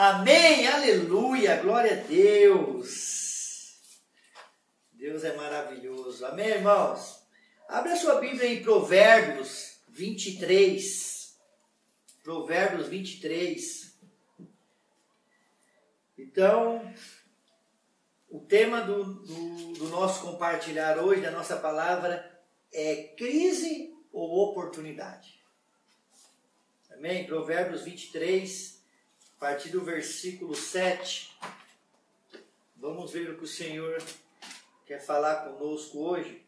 Amém, aleluia, glória a Deus. Deus é maravilhoso. Amém, irmãos? Abre a sua Bíblia em Provérbios 23. Provérbios 23. Então, o tema do, do, do nosso compartilhar hoje, da nossa palavra, é crise ou oportunidade. Amém? Provérbios 23, a partir do versículo 7. Vamos ver o que o Senhor quer falar conosco hoje.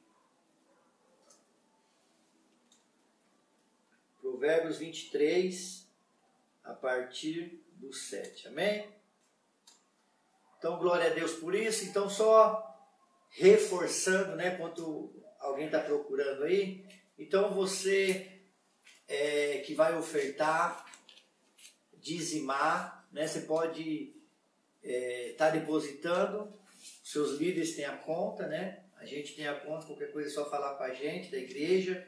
Provérbios 23, a partir do 7. Amém? Então, glória a Deus por isso. Então, só reforçando, né, quanto alguém está procurando aí. Então, você é, que vai ofertar, dizimar, né, você pode estar é, tá depositando. Seus líderes têm a conta, né? A gente tem a conta, qualquer coisa é só falar com a gente da igreja.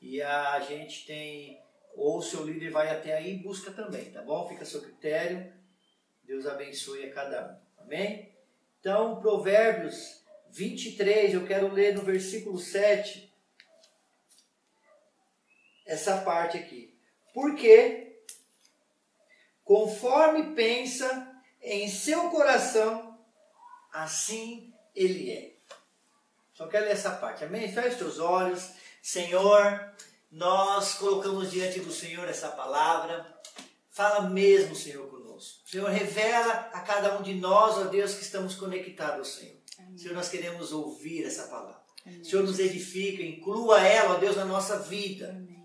E a gente tem, ou o seu líder vai até aí e busca também, tá bom? Fica a seu critério. Deus abençoe a cada um. Amém? Então, Provérbios 23, eu quero ler no versículo 7, essa parte aqui. Porque, conforme pensa em seu coração, assim ele é. Só quero ler essa parte, amém? Feche os olhos. Senhor, nós colocamos diante do Senhor essa palavra. Fala mesmo, Senhor, Senhor, revela a cada um de nós, ó Deus, que estamos conectados ao Senhor. Amém. Senhor, nós queremos ouvir essa palavra. Amém. Senhor, nos edifica, inclua ela, ó Deus, na nossa vida. Amém.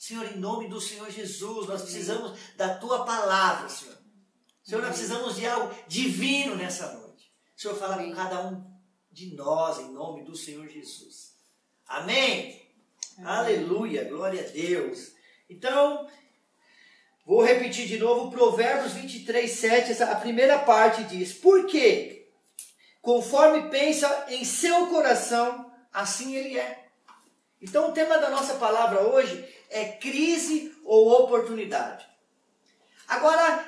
Senhor, em nome do Senhor Jesus, nós precisamos da tua palavra, Senhor. Senhor, nós precisamos de algo divino nessa noite. Senhor, fala com cada um de nós, em nome do Senhor Jesus. Amém? Aleluia, glória a Deus. Então, Vou repetir de novo, Provérbios 23, 7, essa, a primeira parte diz: Por quê? Conforme pensa em seu coração, assim ele é. Então o tema da nossa palavra hoje é crise ou oportunidade. Agora,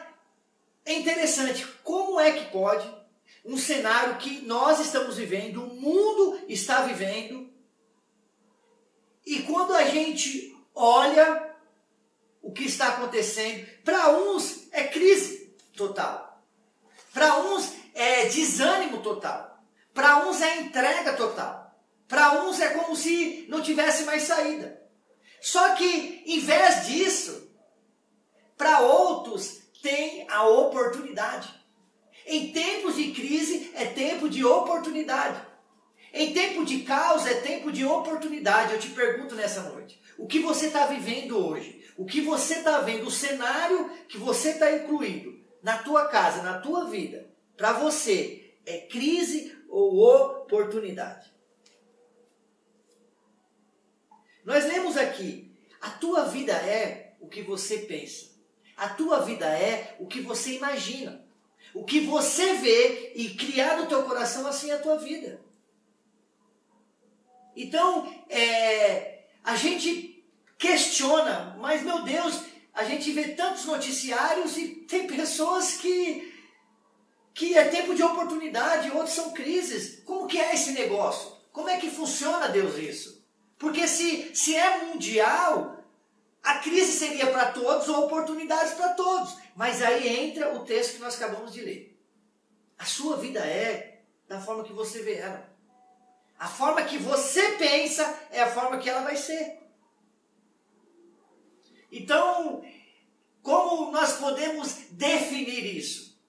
é interessante, como é que pode um cenário que nós estamos vivendo, o mundo está vivendo, e quando a gente olha o que está acontecendo. Para uns é crise total. Para uns é desânimo total. Para uns é entrega total. Para uns é como se não tivesse mais saída. Só que, em vez disso, para outros tem a oportunidade. Em tempos de crise é tempo de oportunidade. Em tempo de caos é tempo de oportunidade. Eu te pergunto nessa noite: o que você está vivendo hoje? o que você está vendo, o cenário que você está incluído na tua casa, na tua vida, para você é crise ou oportunidade? Nós lemos aqui: a tua vida é o que você pensa, a tua vida é o que você imagina, o que você vê e criar no teu coração assim é a tua vida. Então, é, a gente questiona, mas meu Deus, a gente vê tantos noticiários e tem pessoas que que é tempo de oportunidade, outros são crises. Como que é esse negócio? Como é que funciona, Deus, isso? Porque se, se é mundial, a crise seria para todos ou oportunidades para todos. Mas aí entra o texto que nós acabamos de ler. A sua vida é da forma que você vê ela. A forma que você pensa é a forma que ela vai ser. Então, como nós podemos definir isso?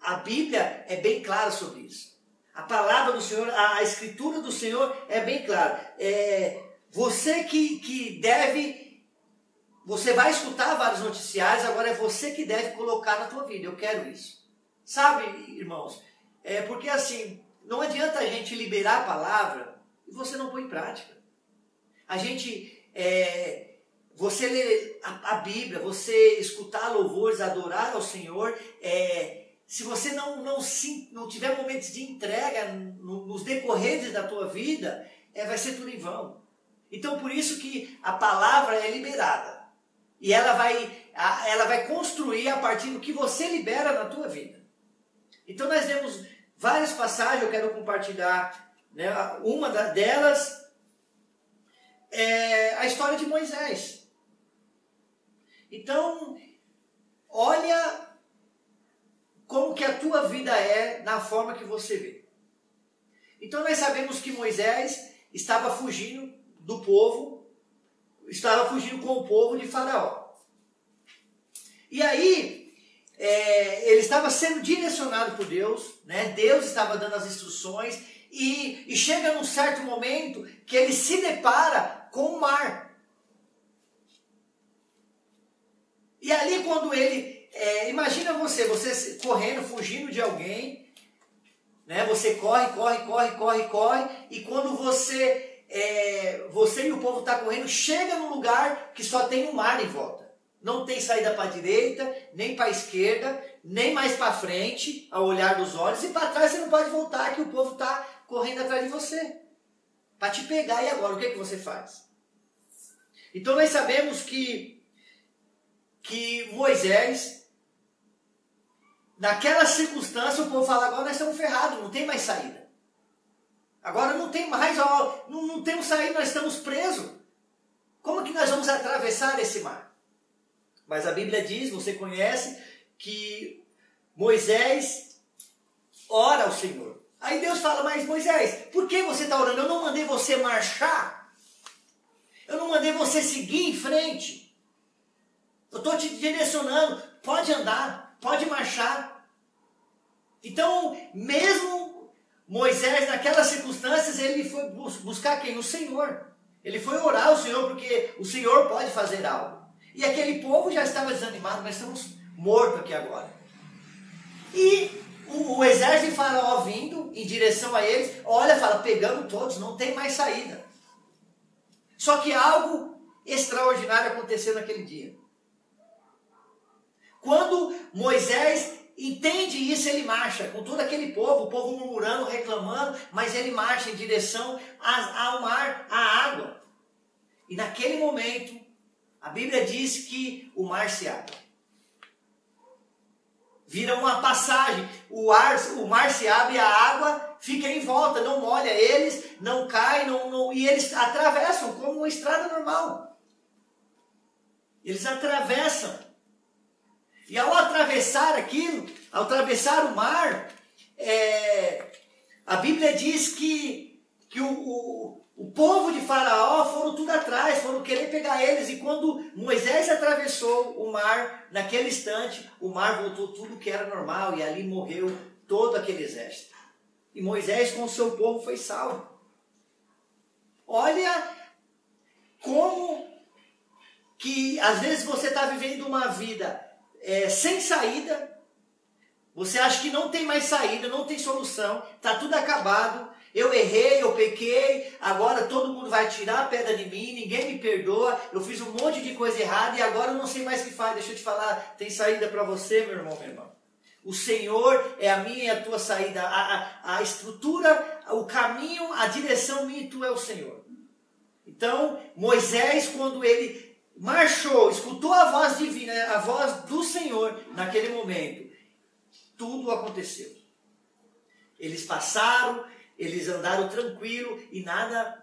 A Bíblia é bem clara sobre isso. A palavra do Senhor, a, escritura do Senhor é bem clara. É, você que, que deve, você vai escutar vários noticiários, agora é você que deve colocar na tua vida. Eu quero isso. Sabe, irmãos? É porque assim, não adianta a gente liberar a palavra e você não põe em prática. A gente é, você ler a, a, Bíblia, você escutar louvores, adorar ao Senhor, é, se você não, não, sim, não tiver momentos de entrega no, nos decorreres da tua vida, é, vai ser tudo em vão. Então por isso que a palavra é liberada. E ela vai, ela vai construir a partir do que você libera na tua vida. Então nós vemos várias passagens, eu quero compartilhar né, uma delas é a história de Moisés. Então, olha como que a tua vida é na forma que você vê. Então nós sabemos que Moisés estava fugindo do povo, estava fugindo com o povo de Faraó. E aí, é, ele estava sendo direcionado por Deus, né? Deus estava dando as instruções, e, e chega num certo momento que ele se depara com o mar. E ali, quando ele. É, imagina você, você correndo, fugindo de alguém, né? Você corre, corre, corre, corre, corre, e quando você, é, você e o povo está correndo, chega num lugar que só tem um mar em volta. Não tem saída para a direita, nem para a esquerda, nem mais para frente, ao olhar dos olhos, e para trás você não pode voltar, que o povo está correndo atrás de você. Para te pegar, e agora? O que, é que você faz? Então nós sabemos que, que Moisés Naquela circunstância, o povo fala: agora nós estamos ferrados, não tem mais saída. Agora não tem mais, ó, não, não temos saída, nós estamos presos. Como que nós vamos atravessar esse mar? Mas a Bíblia diz, você conhece, que Moisés ora ao Senhor. Aí Deus fala, mas Moisés, por que você está orando? Eu não mandei você marchar. Eu não mandei você seguir em frente. Eu estou te direcionando. Pode andar pode marchar. Então, mesmo Moisés, naquelas circunstâncias, ele foi buscar quem? O Senhor. Ele foi orar ao Senhor, porque o Senhor pode fazer algo. E aquele povo já estava desanimado, nós estamos mortos aqui agora. E o, o exército de Faraó vindo em direção a eles, olha, fala, pegando todos, não tem mais saída. Só que algo extraordinário aconteceu naquele dia. Quando Moisés entende isso, ele marcha com todo aquele povo, o povo murmurando, reclamando, mas ele marcha em direção ao mar, à água. E naquele momento, a Bíblia diz que o mar se abre. Vira uma passagem, o, ar, o mar se abre, a água fica em volta, não molha eles, não cai, não, não, e eles atravessam como uma estrada normal. Eles atravessam. E ao atravessar aquilo, ao atravessar o mar, é, a Bíblia diz que, que o, o, o povo de Faraó foram tudo atrás, foram querer pegar eles. E quando Moisés atravessou o mar, naquele instante, o mar voltou tudo que era normal e ali morreu todo aquele exército. E Moisés com o seu povo foi salvo. Olha como que às vezes você está vivendo uma vida é, sem saída, você acha que não tem mais saída, não tem solução, está tudo acabado. Eu errei, eu pequei, agora todo mundo vai tirar a pedra de mim, ninguém me perdoa, eu fiz um monte de coisa errada e agora eu não sei mais o que faz. Deixa eu te falar, tem saída para você, meu irmão, meu irmão. O Senhor é a minha e a tua saída, a, a, a estrutura, o caminho, a direção minha e tu é o Senhor. Então, Moisés, quando ele marchou, escutou a voz divina, a voz do Senhor naquele momento, tudo aconteceu. Eles passaram, eles andaram tranquilo e nada,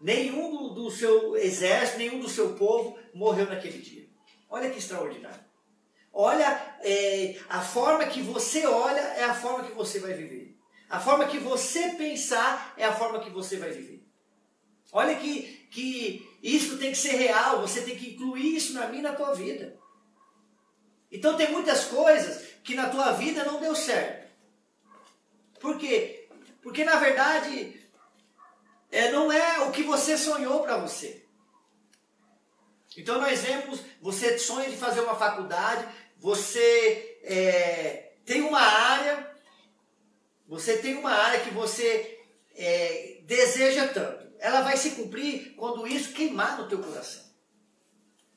nenhum do, seu exército, nenhum do seu povo morreu naquele dia. Olha que extraordinário. Olha, é, a forma que você olha é a forma que você vai viver. A forma que você pensar é a forma que você vai viver. Olha que, que isso tem que ser real, você tem que incluir isso na minha e na tua vida. Então tem muitas coisas que na tua vida não deu certo. Por quê? Porque na verdade é, não é o que você sonhou para você. Então nós vemos, você sonha de fazer uma faculdade, você é, tem uma área, você tem uma área que você é, deseja tanto ela vai se cumprir quando isso queimar no teu coração.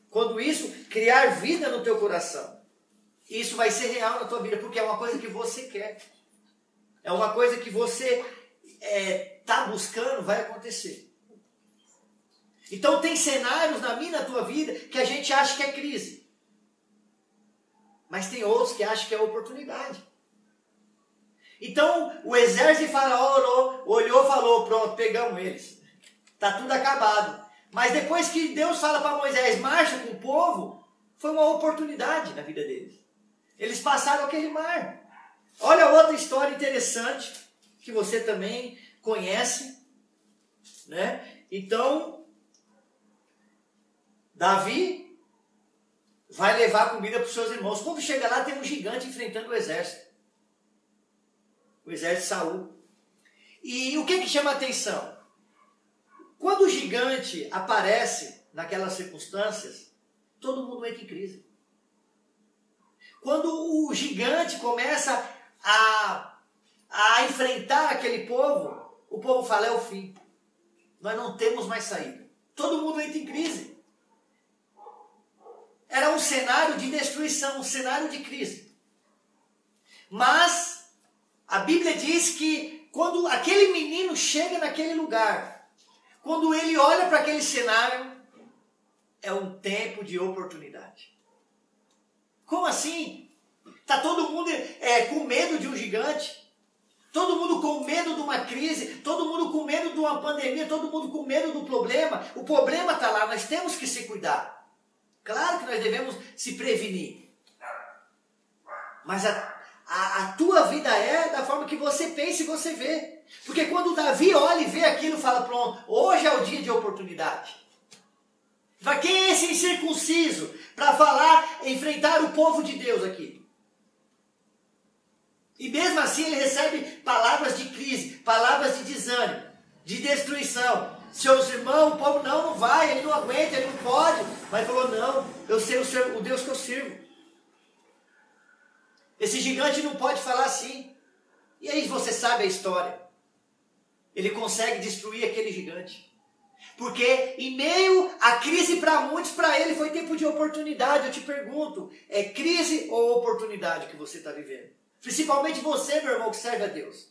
Quando isso criar vida no teu coração. Isso vai ser real na tua vida, porque é uma coisa que você quer. É uma coisa que você está é, tá buscando, vai acontecer. Então tem cenários na minha na tua vida que a gente acha que é crise. Mas tem outros que acham que é oportunidade. Então o exército de Faraó olhou e falou: pronto, pegamos eles. Está tudo acabado. Mas depois que Deus fala para Moisés, marcha com o povo, foi uma oportunidade na vida deles. Eles passaram aquele mar. Olha outra história interessante que você também conhece, né? Então, Davi vai levar comida para os seus irmãos. Quando chega lá, tem um gigante enfrentando o exército. O exército de Saul. E o que que chama a atenção? Quando o gigante aparece naquelas circunstâncias, todo mundo entra em crise. Quando o gigante começa a, a enfrentar aquele povo, o povo fala: é o fim. Nós não temos mais saída. Todo mundo entra em crise. Era um cenário de destruição, um cenário de crise. Mas a Bíblia diz que quando aquele menino chega naquele lugar, quando ele olha para aquele cenário, é um tempo de oportunidade. Como assim? Está todo mundo é, com medo de um gigante? Todo mundo com medo de uma crise, todo mundo com medo de uma pandemia, todo mundo com medo do problema. O problema está lá, nós temos que se cuidar. Claro que nós devemos se prevenir. Mas a, a, a tua vida é da forma que você pensa e você vê. Porque quando Davi olha e vê aquilo, fala: pronto, hoje é o dia de oportunidade. Para quem é esse incircunciso para falar, enfrentar o povo de Deus aqui? E mesmo assim ele recebe palavras de crise, palavras de desânimo, de destruição. Seus irmãos, o povo não, não vai, ele não aguenta, ele não pode. Mas falou: não, eu sei o, o Deus que eu sirvo. Esse gigante não pode falar assim. E aí você sabe a história. Ele consegue destruir aquele gigante. Porque em meio à crise para muitos, para ele foi tempo de oportunidade. Eu te pergunto, é crise ou oportunidade que você está vivendo? Principalmente você, meu irmão, que serve a Deus.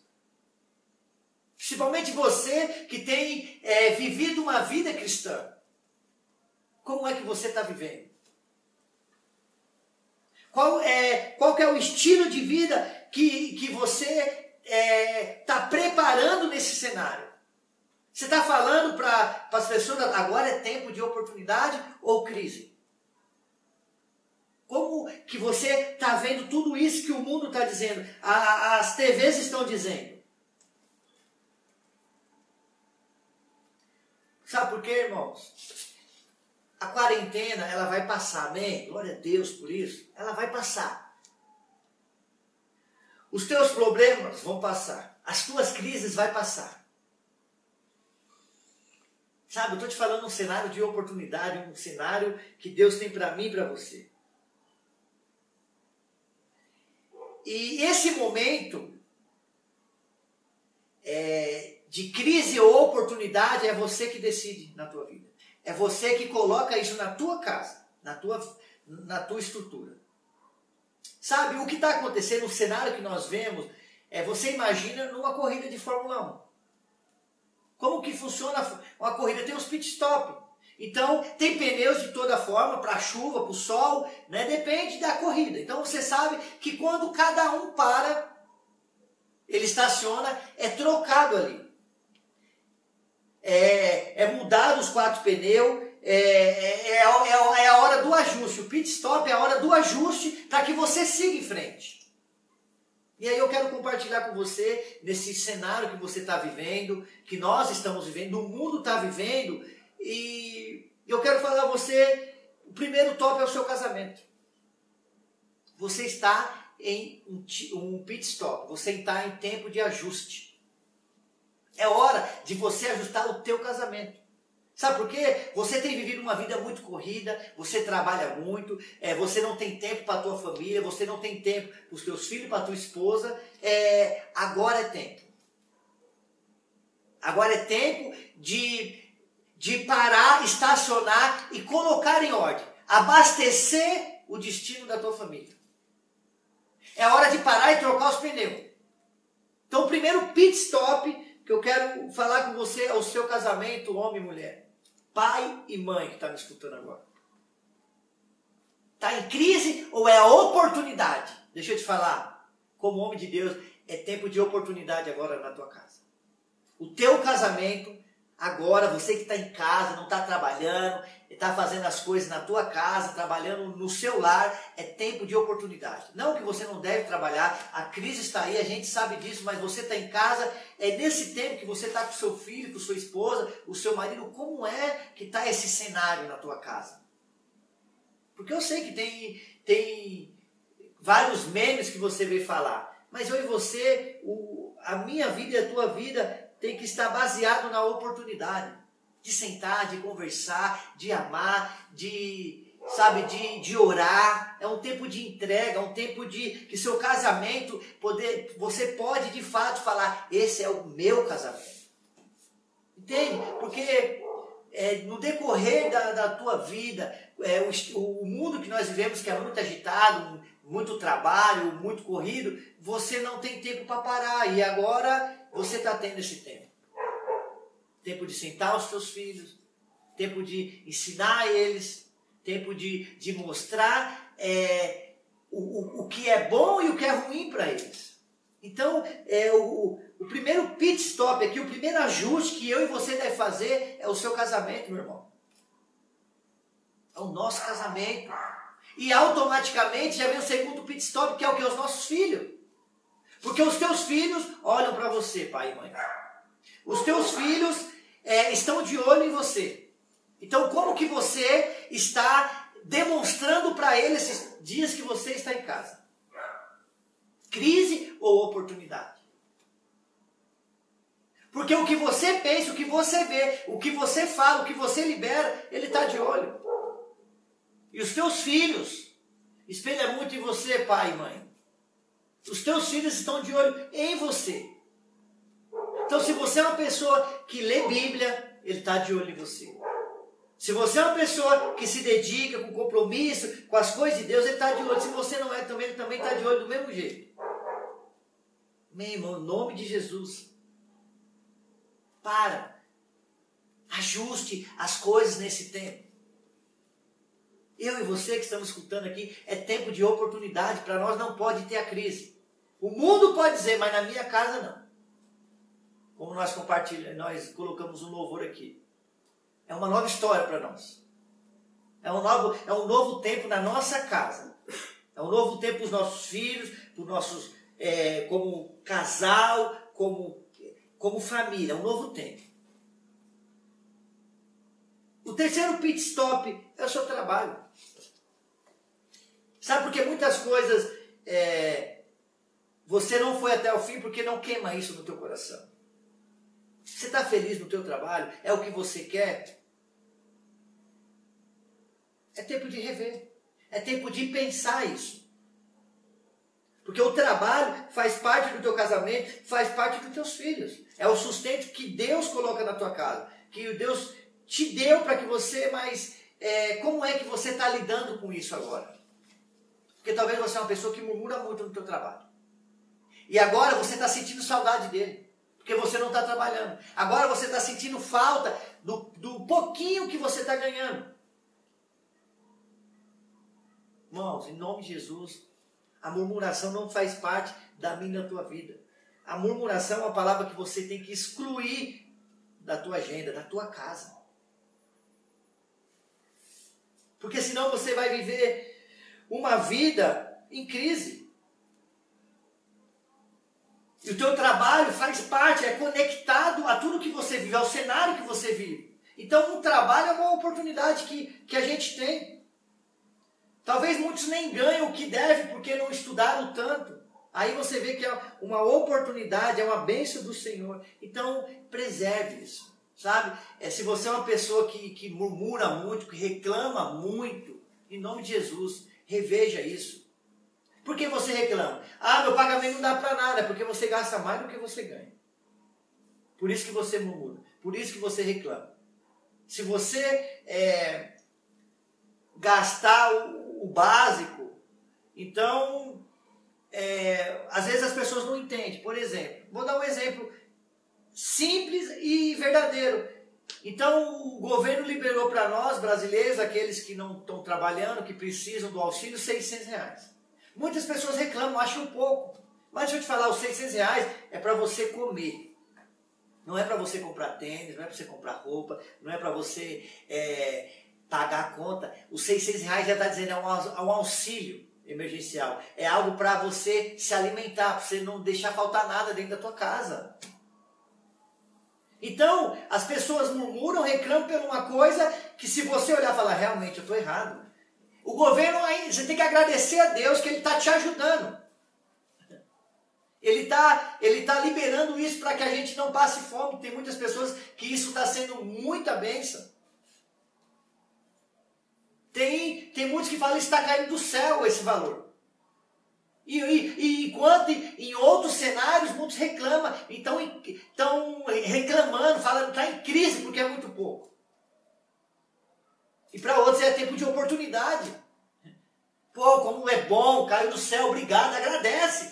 Principalmente você que tem é, vivido uma vida cristã. Como é que você está vivendo? Qual é, qual é o estilo de vida que, que você está é, tá preparando nesse cenário? Você está falando para as pessoas agora é tempo de oportunidade ou crise? Como que você está vendo tudo isso que o mundo está dizendo? A, as TVs estão dizendo. Sabe por quê, irmãos? A quarentena, ela vai passar, amém? Glória a Deus por isso. Ela vai passar. Os teus problemas vão passar. As tuas crises vão passar. Sabe, eu estou te falando um cenário de oportunidade, um cenário que Deus tem para mim e para você. E esse momento é, de crise ou oportunidade é você que decide na tua vida. É você que coloca isso na tua casa, na tua, na tua estrutura. Sabe, o que está acontecendo, o cenário que nós vemos, é você imagina numa corrida de Fórmula 1. Como que funciona uma corrida? Tem os pit stop. Então, tem pneus de toda forma, para chuva, para o sol, né? depende da corrida. Então, você sabe que quando cada um para, ele estaciona, é trocado ali. É, é mudado os quatro pneus, é, é, é, é, é a hora do ajuste. O pit stop é a hora do ajuste para que você siga em frente. E aí eu quero compartilhar com você, nesse cenário que você está vivendo, que nós estamos vivendo, o mundo está vivendo, e eu quero falar a você, o primeiro top é o seu casamento. Você está em um, um pit stop, você está em tempo de ajuste. É hora de você ajustar o teu casamento. Sabe por quê? Você tem vivido uma vida muito corrida, você trabalha muito, é, você não tem tempo para a tua família, você não tem tempo para os teus filhos, para a tua esposa. É, agora é tempo. Agora é tempo de, de parar, estacionar e colocar em ordem. Abastecer o destino da tua família. É hora de parar e trocar os pneus. Então, primeiro pit stop que eu quero falar com você é o seu casamento, homem e mulher. pai e mãe que está me escutando agora. Está em crise ou é a oportunidade? Deixa eu te falar, como homem de Deus, é tempo de oportunidade agora na tua casa. O teu casamento, agora, você que está em casa, não está trabalhando, está fazendo as coisas na tua casa, trabalhando no seu lar, é tempo de oportunidade. Não que você não deve trabalhar, a crise está aí, a gente sabe disso, mas você está em casa, é nesse tempo que você está com seu filho, com sua esposa, o seu marido, como é que está esse cenário na tua casa? Porque eu sei que tem, tem vários memes que você veio falar, mas eu e você, o, a minha vida e a tua vida tem que estar baseado na oportunidade de sentar, de conversar, de amar, de sabe, de, de orar. É um tempo de entrega, é um tempo de que seu casamento poder, você pode de fato falar, esse é o meu casamento. Entende? Porque é, no decorrer da, da tua vida, é, o, o mundo que nós vivemos, que é muito agitado, muito trabalho, muito corrido, você não tem tempo para parar. E agora você está tendo esse tempo tempo de sentar os teus filhos, tempo de ensinar eles, tempo de, de mostrar é, o, o, o que é bom e o que é ruim para eles. Então, é, o, o primeiro pit stop aqui, o primeiro ajuste que eu e você deve fazer é o seu casamento, meu irmão. É o nosso casamento. E automaticamente já vem o segundo pit stop, que é o que? Os nossos filhos. Porque os teus filhos olham para você, pai e mãe. Os teus filhos é, estão de olho em você. Então, como que você está demonstrando para eles esses dias que você está em casa? Crise ou oportunidade? Porque o que você pensa, o que você vê, o que você fala, o que você libera, ele está de olho. E os teus filhos, espelha muito em você, pai e mãe. Os teus filhos estão de olho em você. Então, se você é uma pessoa que lê Bíblia, ele está de olho em você. Se você é uma pessoa que se dedica com compromisso com as coisas de Deus, ele está de olho. Se você não é também, ele também está de olho do mesmo jeito. Meu irmão, em nome de Jesus. Para. Ajuste as coisas nesse tempo. Eu e você que estamos escutando aqui, é tempo de oportunidade. Para nós não pode ter a crise. O mundo pode dizer, mas na minha casa não como nós compartilhamos, nós colocamos um louvor aqui. É uma nova história para nós. É um, novo, é um novo tempo na nossa casa. É um novo tempo para os nossos filhos, para os nossos, é, como casal, como, como família. É um novo tempo. O terceiro pit stop é o seu trabalho. Sabe porque muitas coisas é, você não foi até o fim porque não queima isso no teu coração. Você está feliz no teu trabalho? É o que você quer? É tempo de rever. É tempo de pensar isso. Porque o trabalho faz parte do teu casamento, faz parte dos teus filhos. É o sustento que Deus coloca na tua casa. Que Deus te deu para que você, mas é, como é que você está lidando com isso agora? Porque talvez você é uma pessoa que murmura muito no teu trabalho. E agora você está sentindo saudade dele porque você não está trabalhando. Agora você está sentindo falta do, do pouquinho que você está ganhando. Irmãos, em nome de Jesus, a murmuração não faz parte da minha tua vida. A murmuração é uma palavra que você tem que excluir da tua agenda, da tua casa. Porque senão você vai viver uma vida em crise. E o teu trabalho faz parte, é conectado a tudo que você vive, ao cenário que você vive. Então, o trabalho é uma oportunidade que, que a gente tem. Talvez muitos nem ganhem o que deve porque não estudaram tanto. Aí você vê que é uma oportunidade, é uma bênção do Senhor. Então, preserve isso, sabe? É, se você é uma pessoa que, que murmura muito, que reclama muito, em nome de Jesus, reveja isso. Por que você reclama? Ah, meu pagamento não dá para nada, porque você gasta mais do que você ganha. Por isso que você murmura, por isso que você reclama. Se você é, gastar o, o, básico, então é, às vezes as pessoas não entendem. Por exemplo, vou dar um exemplo simples e verdadeiro. Então o governo liberou para nós, brasileiros, aqueles que não estão trabalhando, que precisam do auxílio, 600 reais. Muitas pessoas reclamam, acham pouco. Mas deixa eu te falar, os 600 reais é para você comer. Não é para você comprar tênis, não é para você comprar roupa, não é para você é, pagar a conta. Os 600 reais já está dizendo é é um auxílio emergencial. É algo para você se alimentar, para você não deixar faltar nada dentro da tua casa. Então, as pessoas murmuram, reclamam por uma coisa que se você olhar e falar, realmente, eu estou errado. O governo aí, você tem que agradecer a Deus que ele está te ajudando. Ele está ele tá liberando isso para que a gente não passe fome. Tem muitas pessoas que isso está sendo muita bênção. Tem, tem muitos que falam que está caindo do céu esse valor. E, e, e, enquanto em outros cenários muitos reclamam, então estão reclamando, falando que está em crise porque é muito pouco. E para outros é tempo de oportunidade. Pô, como é bom, caiu do céu, obrigado, agradece.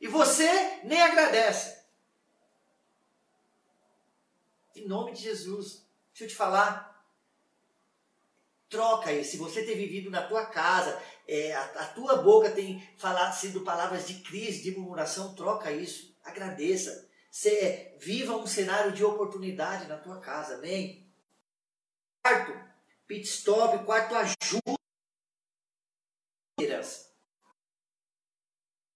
E você nem agradece. Em nome de Jesus. Deixa eu te falar. Troca aí. Se você tem vivido na tua casa, é, a, a, tua boca tem falado, sido palavras de crise, de murmuração, troca isso. Agradeça. Você, viva um cenário de oportunidade na tua casa. Amém? Quarto, pit stop. Quarto, ajuda.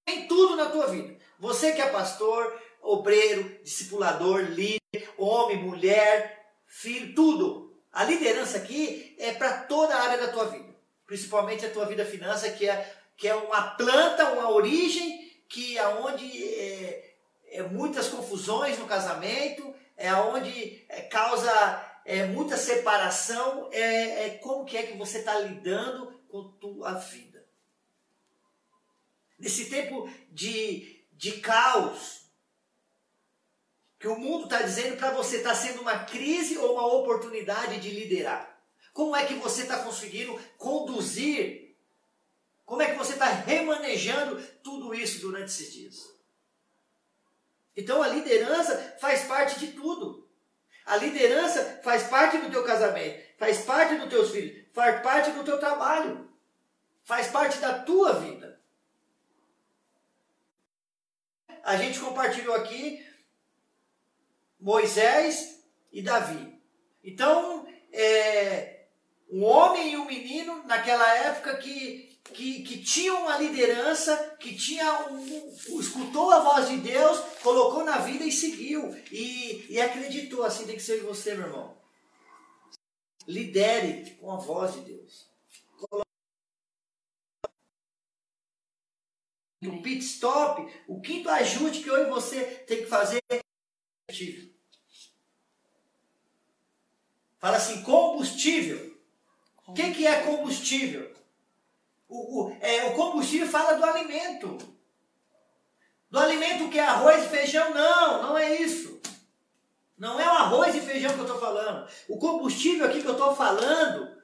Tem tudo na tua vida. Você que é pastor, obreiro, discipulador, líder, homem, mulher, filho, tudo. A liderança aqui é para toda a área da tua vida, principalmente a tua vida finança, que é, que é uma planta, uma origem que aonde é, é muitas confusões no casamento, é aonde é, causa é, muita separação, é, é como que é que você está lidando com tua vida. Nesse tempo de, de caos, que o mundo está dizendo para você está sendo uma crise ou uma oportunidade de liderar. Como é que você está conseguindo conduzir? Como é que você está remanejando tudo isso durante esses dias? Então a liderança faz parte de tudo. A liderança faz parte do teu casamento, faz parte dos teus filhos, faz parte do teu trabalho, faz parte da tua vida. A gente compartilhou aqui Moisés e Davi. Então, é, um homem e um menino naquela época que, que, que tinham uma liderança, que tinha um, escutou a voz de Deus, colocou na vida e seguiu. E, e acreditou, assim tem que ser você, meu irmão. Lidere com a voz de Deus. O pit stop, o quinto ajuste que eu e você tem que fazer é Fala assim, combustível. O que, que é combustível? O, o, é, o combustível fala do alimento. Do alimento que é arroz e feijão? Não, não é isso. Não é o arroz e feijão que eu estou falando. O combustível aqui que eu estou falando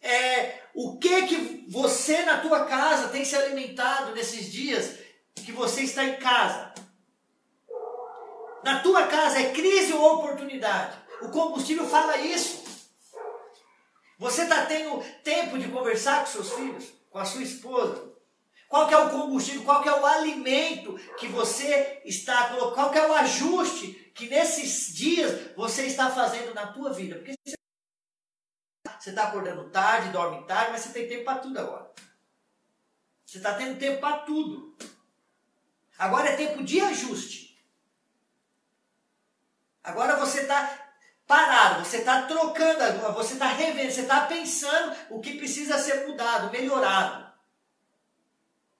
é o que que você na tua casa tem se alimentado nesses dias que você está em casa. Na tua casa é crise ou oportunidade? O combustível fala isso. Você está tendo tempo de conversar com seus filhos, com a sua esposa? Qual que é o combustível, qual que é o alimento que você está colocando, qual que é o ajuste que nesses dias você está fazendo na tua vida? Porque você está acordando tarde, dorme tarde, mas você tem tempo para tudo agora. Você está tendo tempo para tudo. Agora é tempo de ajuste. Agora você está parado, você está trocando, você está revendo, você está pensando o que precisa ser mudado, melhorado.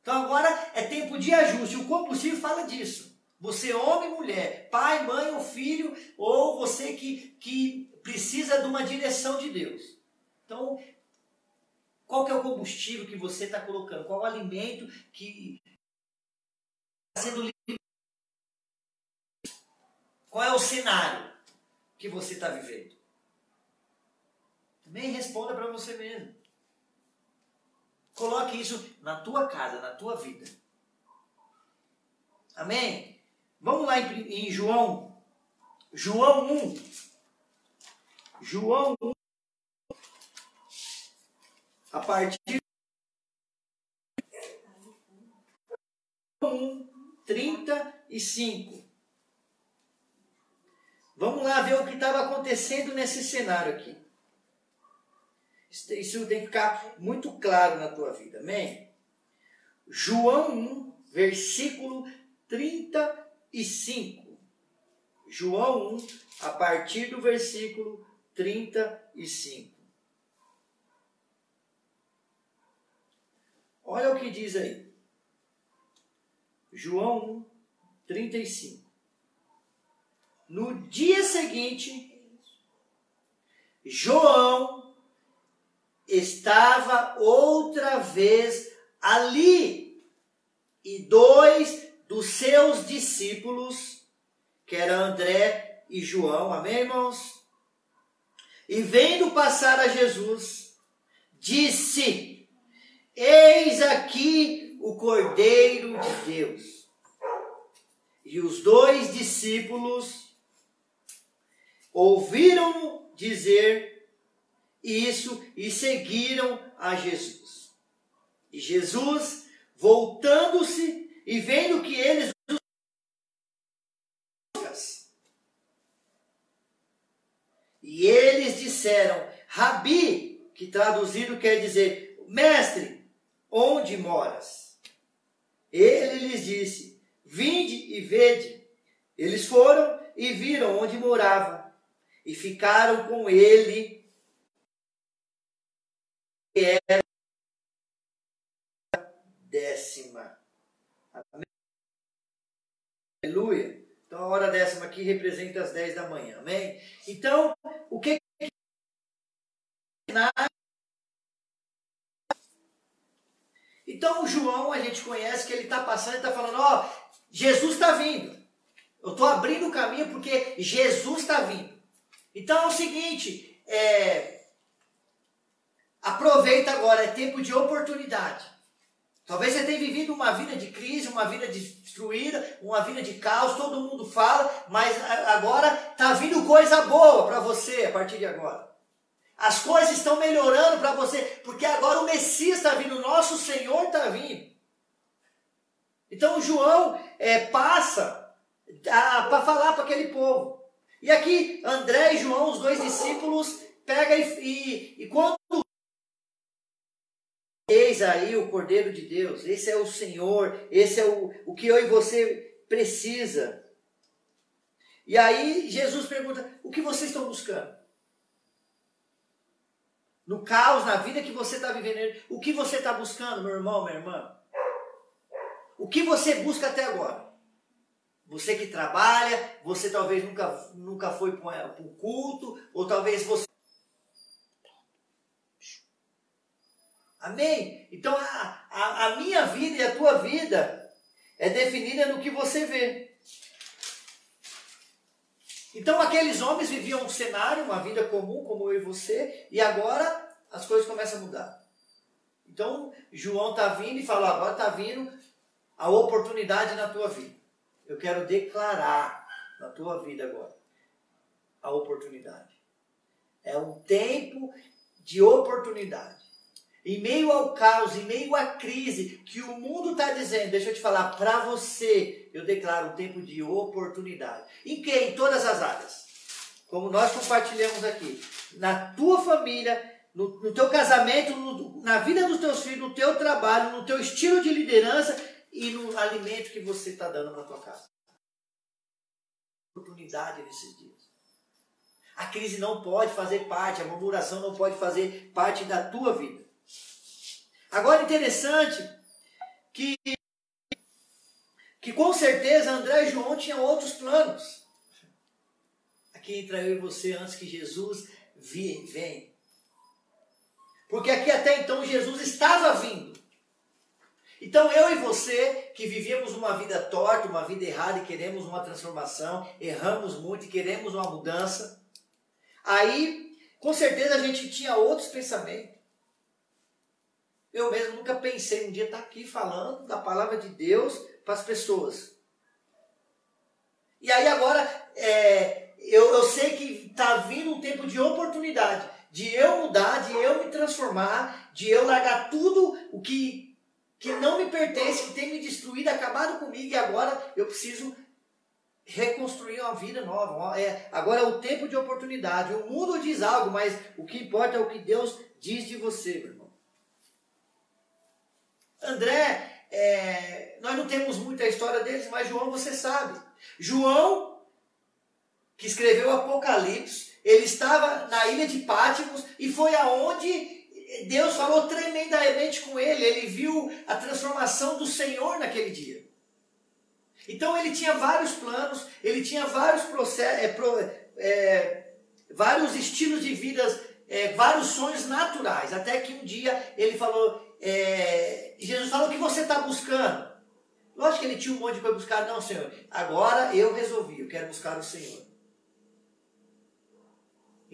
Então agora é tempo de ajuste. O combustível fala disso. Você, homem e mulher, pai, mãe ou filho, ou você que, que precisa de uma direção de Deus. Então, qual que é o combustível que você está colocando? Qual o alimento que está sendo Qual é o cenário? Que você está vivendo? Também responda para você mesmo. Coloque isso na tua casa, na tua vida. Amém? Vamos lá em, em João. João 1. João 1, a partir de 1, 35. Vamos lá ver o que estava acontecendo nesse cenário aqui. Isso tem que ficar muito claro na tua vida, amém? João 1, versículo 35. João 1, a partir do versículo 35. Olha o que diz aí. João 1, 35. No dia seguinte, João estava outra vez ali e dois dos seus discípulos, que eram André e João, amém, irmãos? E vendo passar a Jesus, disse: Eis aqui o Cordeiro de Deus. E os dois discípulos ouviram dizer isso e seguiram a Jesus. E Jesus, voltando-se e vendo que eles e eles disseram, Rabi, que traduzido quer dizer, mestre, onde moras? Ele lhes disse, vinde e vede. Eles foram e viram onde morava e ficaram com ele. Que era décima. Amém? Aleluia. Então a hora décima aqui representa as 10 da manhã. Amém? Então, o que então o João a gente conhece que ele está passando e está falando, ó, Jesus está vindo. Eu estou abrindo o caminho porque Jesus está vindo. Então é o seguinte, é, aproveita agora, é tempo de oportunidade. Talvez você tenha vivido uma vida de crise, uma vida destruída, uma vida de caos, todo mundo fala, mas agora está vindo coisa boa para você a partir de agora. As coisas estão melhorando para você, porque agora o Messias está vindo, o nosso Senhor está vindo. Então João é, passa para falar para aquele povo. E aqui, André e João, os dois discípulos, pega e, e, e quando Eis aí o Cordeiro de Deus, esse é o Senhor, esse é o, o que eu e você precisa. E aí Jesus pergunta: o que vocês estão buscando? No caos, na vida que você está vivendo, o que você está buscando, meu irmão, minha irmã? O que você busca até agora? Você que trabalha, você talvez nunca, nunca foi para um culto, ou talvez você. Amém? Então a, a, a minha vida e a tua vida é definida no que você vê. Então aqueles homens viviam um cenário, uma vida comum, como eu e você, e agora as coisas começam a mudar. Então João está vindo e fala: agora está vindo a oportunidade na tua vida. Eu quero declarar na tua vida agora a oportunidade. É um tempo de oportunidade. Em meio ao caos, em meio à crise que o mundo está dizendo, deixa eu te falar, para você, eu declaro um tempo de oportunidade. Em que? Em todas as áreas. Como nós compartilhamos aqui. Na tua família, no, no teu casamento, no, na vida dos teus filhos, no teu trabalho, no teu estilo de liderança e no alimento que você está dando na tua casa. Oportunidade nesses dias. A crise não pode fazer parte, a murmuração não pode fazer parte da tua vida. Agora interessante que que com certeza André e João tinham outros planos. Aqui entra eu e você antes que Jesus venha. Porque aqui até então Jesus estava vindo. Então eu e você, que vivíamos uma vida torta, uma vida errada e queremos uma transformação, erramos muito e queremos uma mudança, aí com certeza a gente tinha outros pensamentos. Eu mesmo nunca pensei um dia estar aqui falando da palavra de Deus para as pessoas. E aí agora, é, eu, eu sei que está vindo um tempo de oportunidade, de eu mudar, de eu me transformar, de eu largar tudo o que, que não me pertence, que tem me destruído, acabado comigo, e agora eu preciso reconstruir uma vida nova. É, agora é o tempo de oportunidade. O mundo diz algo, mas o que importa é o que Deus diz de você, meu irmão. André, é, nós não temos muita história deles, mas João você sabe. João, que escreveu Apocalipse, ele estava na ilha de Pátimos e foi aonde Deus falou tremendamente com ele. Ele viu a transformação do Senhor naquele dia. Então ele tinha vários planos, ele tinha vários processos, é, pro, é, vários estilos de vida, é, vários sonhos naturais. Até que um dia ele falou, é, Jesus falou o que você está buscando. Lógico que ele tinha um monte de coisa buscar, não, Senhor. Agora eu resolvi, eu quero buscar o Senhor.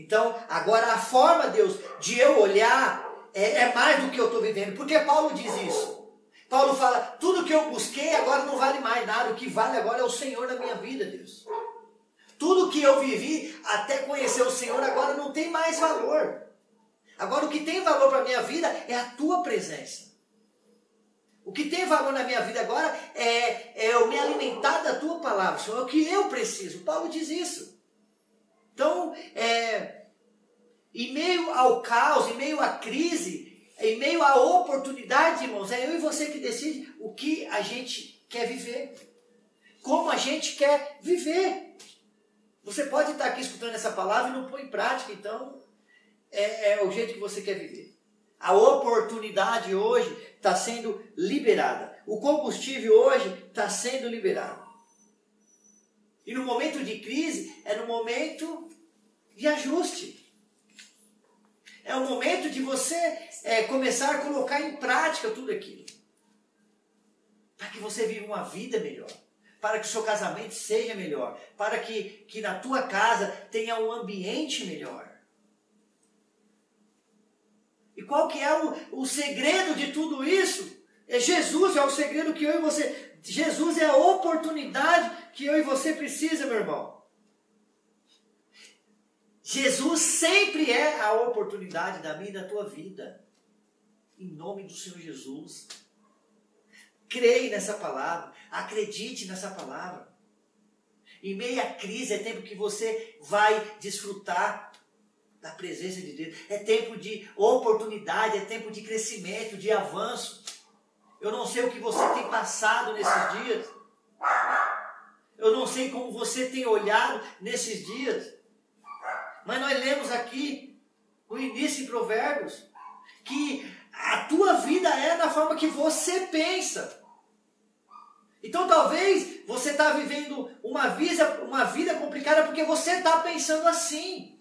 Então, agora a forma, Deus, de eu olhar é, é mais do que eu estou vivendo. Porque Paulo diz isso. Paulo fala: tudo que eu busquei agora não vale mais nada. O que vale agora é o Senhor na minha vida, Deus. Tudo que eu vivi até conhecer o Senhor agora não tem mais valor. Agora o que tem valor para a minha vida é a tua presença. O que tem valor na minha vida agora é, é eu me alimentar da tua palavra, Senhor. É o que eu preciso. Paulo diz isso. Então, é, em meio ao caos, em meio à crise, em meio à oportunidade, irmãos, é eu e você que decide o que a gente quer viver. Como a gente quer viver. Você pode estar aqui escutando essa palavra e não pôr em prática, então é, é o jeito que você quer viver. A oportunidade hoje está sendo liberada. O combustível hoje está sendo liberado. E no momento de crise é no momento de ajuste. É o momento de você é, começar a colocar em prática tudo aquilo. Para que você viva uma vida melhor. Para que o seu casamento seja melhor. Para que, que na tua casa tenha um ambiente melhor. E qual que é o, o segredo de tudo isso? É Jesus, é o segredo que eu e você. Jesus é a oportunidade que eu e você precisa, meu irmão. Jesus sempre é a oportunidade da minha e da tua vida. Em nome do Senhor Jesus. Creia nessa palavra. Acredite nessa palavra. Em meio à crise é tempo que você vai desfrutar da presença de Deus. É tempo de oportunidade, é tempo de crescimento, de avanço. Eu não sei o que você tem passado nesses dias. Eu não sei como você tem olhado nesses dias. Mas nós lemos aqui, o início em Provérbios, que a tua vida é da forma que você pensa. Então talvez você está vivendo uma vida, uma vida complicada porque você está pensando assim.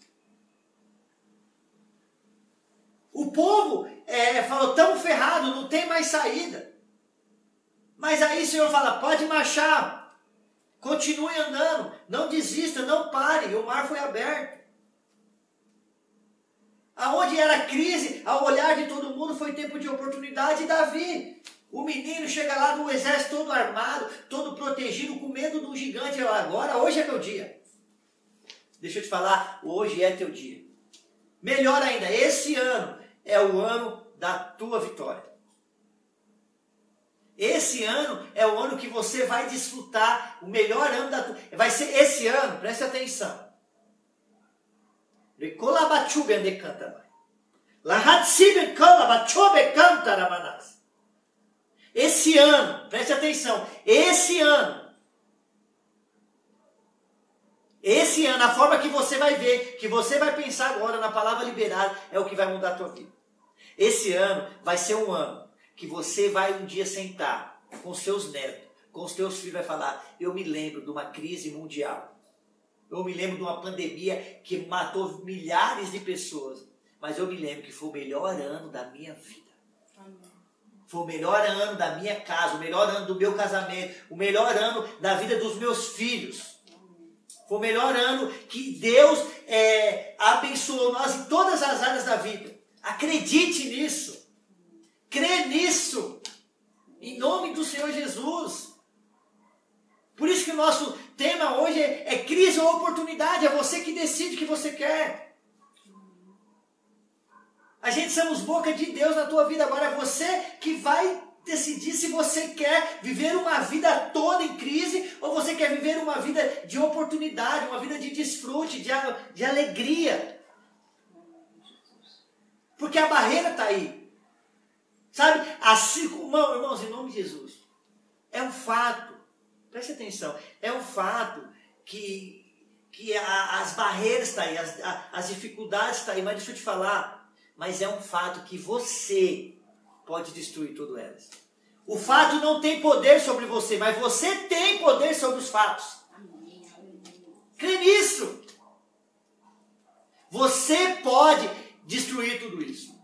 O povo é, falou, tão ferrado, não tem mais saída. Mas aí o Senhor fala, pode marchar, continue andando, não desista, não pare, o mar foi aberto. Aonde era crise, ao olhar de todo mundo, foi tempo de oportunidade. E Davi, o menino chega lá no exército todo armado, todo protegido, com medo do gigante. Agora, hoje é meu dia. Deixa eu te falar, hoje é teu dia. Melhor ainda, esse ano é o ano da tua vitória. Esse ano é o ano que você vai desfrutar o melhor ano da tua. Vai ser esse ano, preste atenção. Esse ano, preste atenção, esse ano, esse ano, a forma que você vai ver, que você vai pensar agora na palavra liberada, é o que vai mudar a tua vida. Esse ano vai ser um ano que você vai um dia sentar com seus netos, com os teus filhos, vai falar: Eu me lembro de uma crise mundial. Eu me lembro de uma pandemia que matou milhares de pessoas. Mas eu me lembro que foi o melhor ano da minha vida. Foi o melhor ano da minha casa, o melhor ano do meu casamento, o melhor ano da vida dos meus filhos. Foi o melhor ano que Deus é, abençoou nós em todas as áreas da vida. Acredite nisso. Crê nisso. Em nome do Senhor Jesus. Por isso que o nosso tema hoje é, é crise ou oportunidade, é você que decide o que você quer. A gente somos boca de Deus na tua vida, agora é você que vai decidir se você quer viver uma vida toda em crise ou você quer viver uma vida de oportunidade, uma vida de desfrute, de, de alegria. Porque a barreira está aí. Sabe? Assim, irmão, irmãos, em nome de Jesus. É um fato. Preste atenção. É um fato que, que a, as barreiras estão tá aí, as, a, as dificuldades estão tá aí. Mas deixa eu te falar. Mas é um fato que você pode destruir todas elas. O fato não tem poder sobre você, mas você tem poder sobre os fatos. Crê nisso. Você pode destruir tudo isso.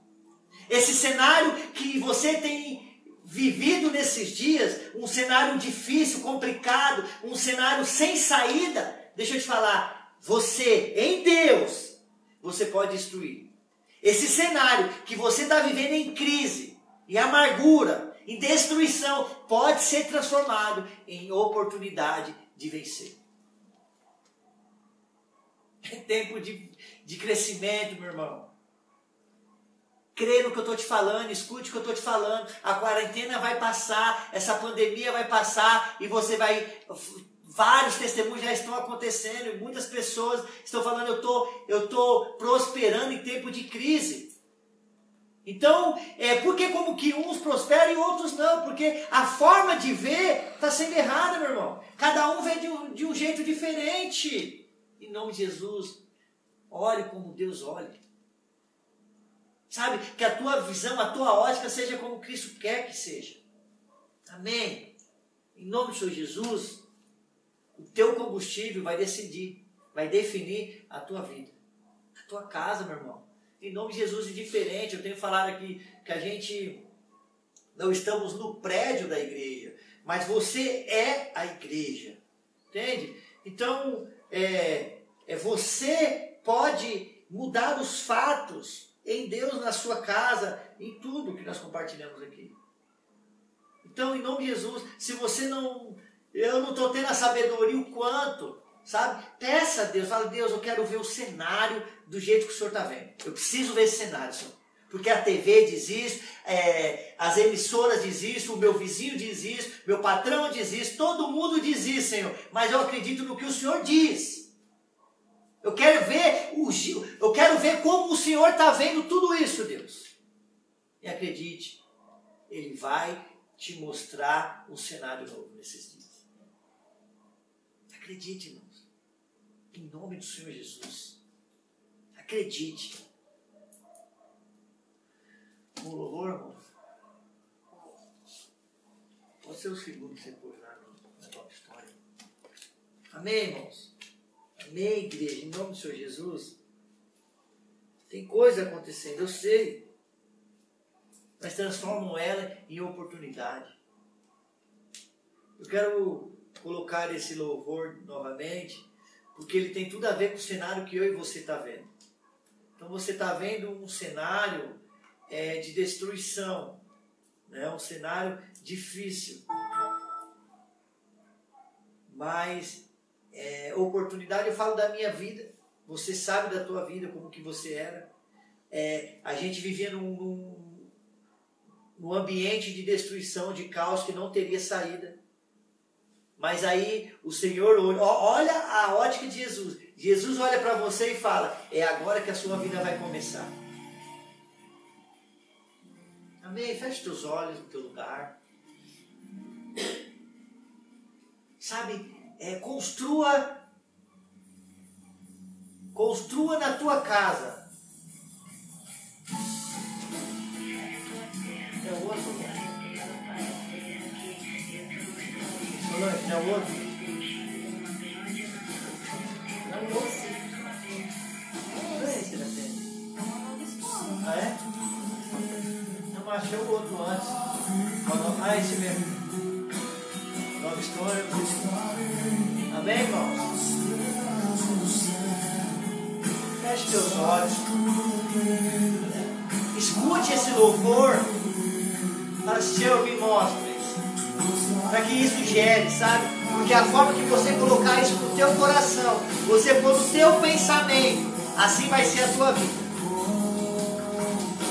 Esse cenário que você tem vivido nesses dias, um cenário difícil, complicado, um cenário sem saída, deixa eu te falar, você, em Deus, você pode destruir. Esse cenário que você está vivendo em crise, e amargura, e destruição, pode ser transformado em oportunidade de vencer. É tempo de, de crescimento, meu irmão. Crê no que eu estou te falando, escute o que eu estou te falando. A quarentena vai passar, essa pandemia vai passar e você vai. Vários testemunhos já estão acontecendo e muitas pessoas estão falando: eu tô, estou tô prosperando em tempo de crise. Então, é, por que como que uns prosperam e outros não? Porque a forma de ver está sendo errada, meu irmão. Cada um vê de um, de um jeito diferente. Em nome de Jesus, olhe como Deus olha. Sabe? Que a tua visão, a tua ótica seja como Cristo quer que seja. Amém? Em nome do Senhor Jesus, o teu combustível vai decidir, vai definir a tua vida. A tua casa, meu irmão em nome de Jesus, indiferente. Eu tenho falado aqui que a gente não estamos no prédio da igreja, mas você é a igreja. Entende? Então, é, é você pode mudar os fatos em Deus, na sua casa, em tudo que nós compartilhamos aqui. Então, em nome de Jesus, se você não. Eu não estou tendo a sabedoria o quanto, sabe? Peça a Deus, fala, Deus, eu quero ver o cenário do jeito que o senhor está vendo. Eu preciso ver esse cenário, senhor. Porque a TV diz isso, é, as emissoras diz isso, o meu vizinho diz isso, meu patrão diz isso, todo mundo diz isso, Senhor. Mas eu acredito no que o Senhor diz. Eu quero ver o eu quero ver como o Senhor está vendo tudo isso, Deus. E acredite, Ele vai te mostrar um cenário novo nesses dias. Acredite, irmãos. Em nome do Senhor Jesus. Acredite. O louvor, irmão. Pode ser o segundo que você pôs lá na tua história. Amém, irmãos? Amém, igreja. Em nome do Senhor Jesus. Tem coisa acontecendo, eu sei. Mas transformam ela em oportunidade. Eu quero colocar esse louvor novamente, porque ele tem tudo a ver com o cenário que eu e você está vendo. Então você está vendo um cenário é, de destruição, né? um cenário difícil. Mas é, oportunidade, eu falo da minha vida, você sabe da tua vida, como que você era. É, a gente vivia num, num, num ambiente de destruição, de caos que não teria saída. Mas aí o Senhor olha a ótica de Jesus. Jesus olha para você e fala: É agora que a sua vida vai começar. Amém? Feche teus olhos no teu lugar. Sabe, é, construa, construa na tua casa. É o outro. É o outro. Ah, é? Não, achei o outro antes. Ah, esse mesmo. Nova história. Amém, irmãos? Feche teus olhos. Escute esse louvor. Para se eu me mostre. Para que isso gere, sabe? Porque a forma que você colocar isso no teu coração, você pôr no teu pensamento, assim vai ser a tua vida.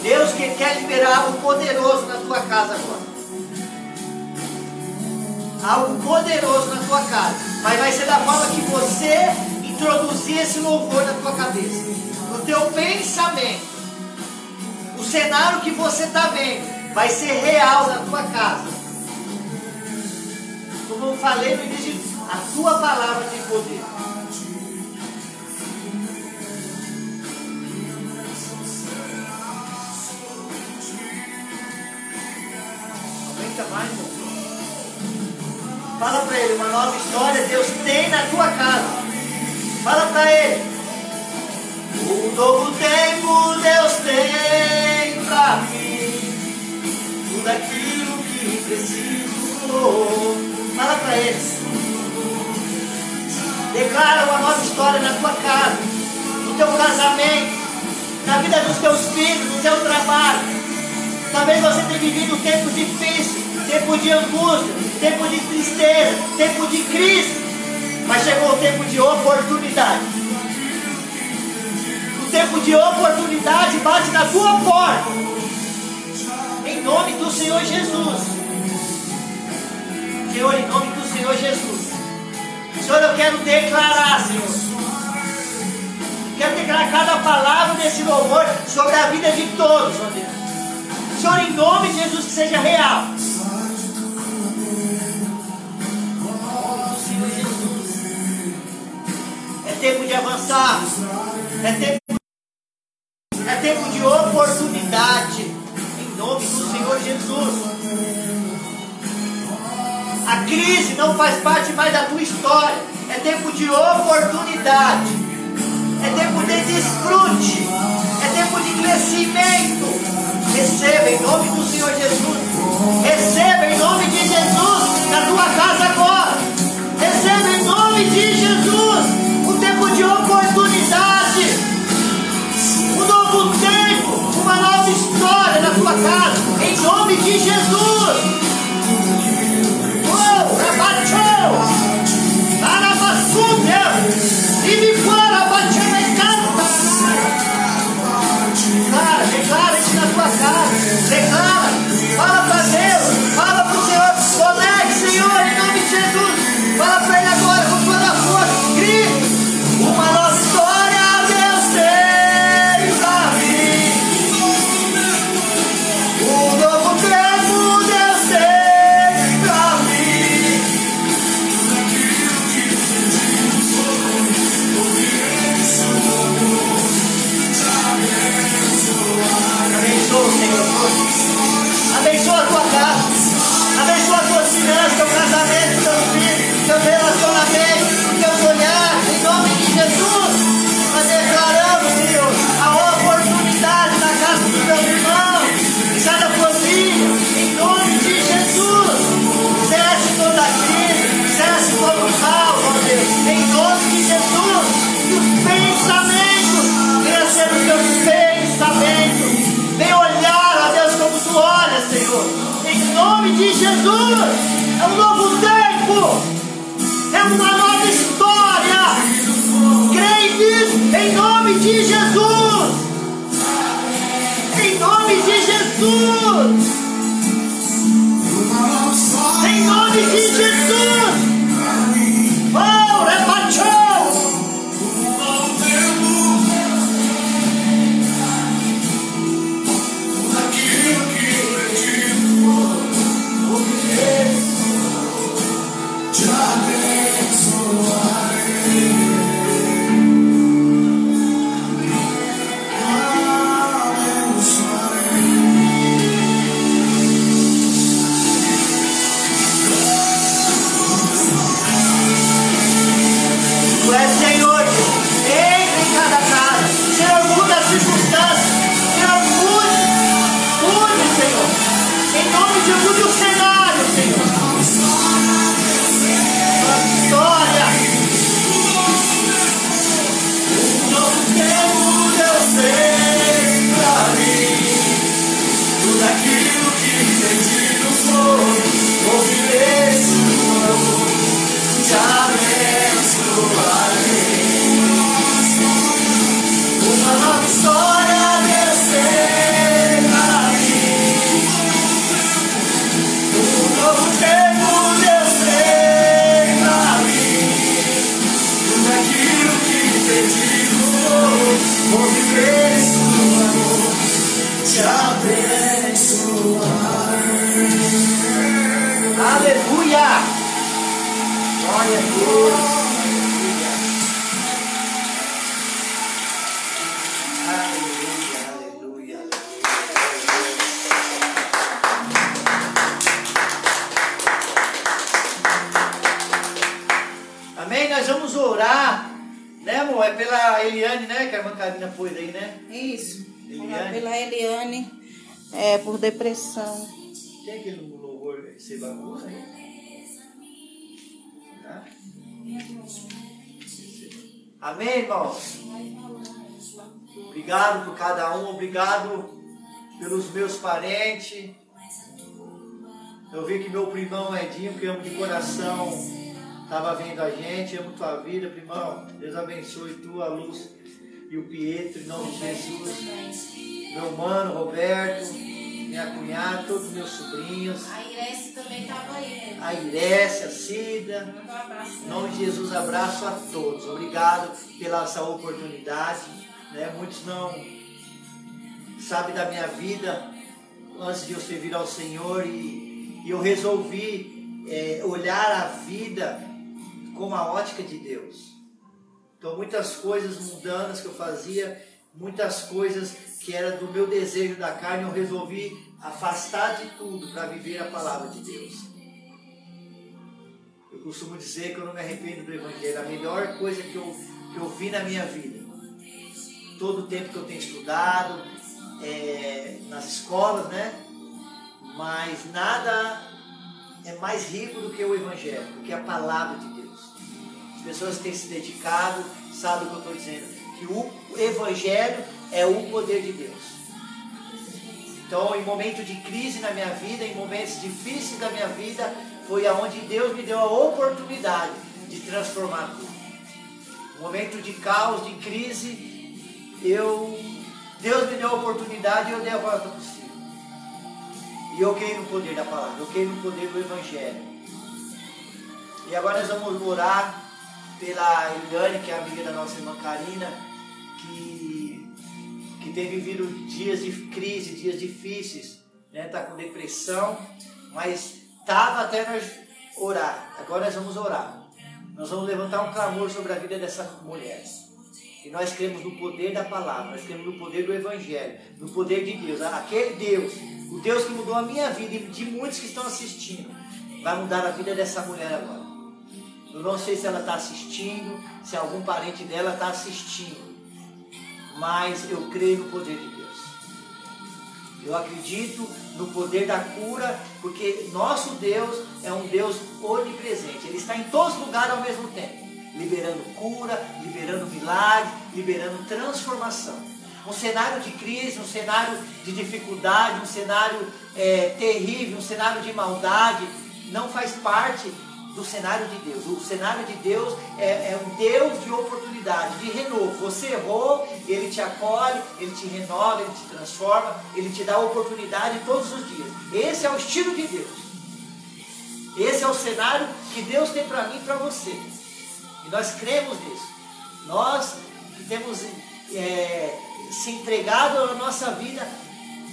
Deus que quer liberar algo poderoso na tua casa agora. Algo poderoso na tua casa. Mas vai ser da forma que você introduzir esse louvor na tua cabeça. No teu pensamento. O cenário que você está vendo vai ser real na tua casa. Como eu falei no início, a tua palavra tem poder. mais, irmão. Fala para ele, uma nova história Deus tem na tua casa. Fala para ele. Um novo tempo Deus tem para mim. Tudo aquilo que preciso. Fala para ele. Declara uma nova história na tua casa, no teu casamento, na vida dos teus filhos, no teu trabalho. Talvez você tenha vivido tempos difíceis tempo de angústia, tempo de tristeza, tempo de crise. Mas chegou o tempo de oportunidade. O tempo de oportunidade bate na tua porta. Em nome do Senhor Jesus. Senhor, em nome do Senhor Jesus. Senhor, eu quero declarar, Senhor. Quero declarar cada palavra desse louvor sobre a vida de todos, ó Deus. Senhor, em nome de Jesus, que seja real. Tempo de avançar. É tempo, é tempo de oportunidade. Em nome do Senhor Jesus. A crise não faz parte mais da tua história. É tempo de oportunidade. É tempo de desfrute. É tempo de crescimento. Receba em nome do Senhor Jesus. Receba em nome de Jesus na tua casa agora. Receba em nome de Jesus em nome de Jesus. Jesus. É um novo tempo. É uma nova história em nome de Jesus. Em nome de Jesus. Em nome de Jesus. Por depressão. Tem aquele louvor sem bagunça aí? Amém, irmãos? Obrigado por cada um, obrigado pelos meus parentes. Eu vi que meu primão Edinho, que amo de coração, estava vendo a gente. Amo tua vida, primão. Deus abençoe tu, a luz e o Pietro, em nome de Jesus. Meu mano, Roberto, minha cunhada, todos meus sobrinhos. A Irece também estava aí, né? A Irécia, a Cida. Um. Em nome de Jesus, abraço a todos. Obrigado pela essa oportunidade. Né? Muitos não sabem da minha vida antes de eu servir ao Senhor e, e eu resolvi é, olhar a vida com a ótica de Deus. Então, muitas coisas mundanas que eu fazia, muitas coisas que era do meu desejo da carne, eu resolvi afastar de tudo para viver a palavra de Deus. Eu costumo dizer que eu não me arrependo do Evangelho. A melhor coisa que eu, que eu vi na minha vida, todo o tempo que eu tenho estudado, é, nas escolas, né? Mas nada é mais rico do que o Evangelho, do que a palavra de Deus. As pessoas que têm se dedicado sabem o que eu estou dizendo. Que o Evangelho é o poder de Deus. Então, em momentos de crise na minha vida, em momentos difíceis da minha vida, foi aonde Deus me deu a oportunidade de transformar tudo. No momento de caos, de crise, eu Deus me deu a oportunidade e eu dei a volta por. E eu creio no poder da palavra, eu creio no poder do Evangelho. E agora nós vamos orar pela Eliane, que é amiga da nossa irmã Karina, que tem vivido dias de crise, dias difíceis, né? Está com depressão, mas estava até nós orar. Agora nós vamos orar. Nós vamos levantar um clamor sobre a vida dessa mulher. E nós cremos no poder da palavra, nós cremos no poder do Evangelho, no poder de Deus. Aquele Deus, o Deus que mudou a minha vida e de muitos que estão assistindo, vai mudar a vida dessa mulher agora. Eu não sei se ela está assistindo, se algum parente dela está assistindo, mas eu creio no poder de Deus. Eu acredito no poder da cura, porque nosso Deus é um Deus onipresente. Ele está em todos os lugares ao mesmo tempo liberando cura, liberando milagre, liberando transformação. Um cenário de crise, um cenário de dificuldade, um cenário é, terrível, um cenário de maldade, não faz parte do cenário de Deus. O cenário de Deus é, é um Deus de oportunidade, de renovo. Você errou, Ele te acolhe, Ele te renova, Ele te transforma, Ele te dá oportunidade todos os dias. Esse é o estilo de Deus. Esse é o cenário que Deus tem para mim e para você. E nós cremos nisso. Nós que temos é, se entregado a nossa vida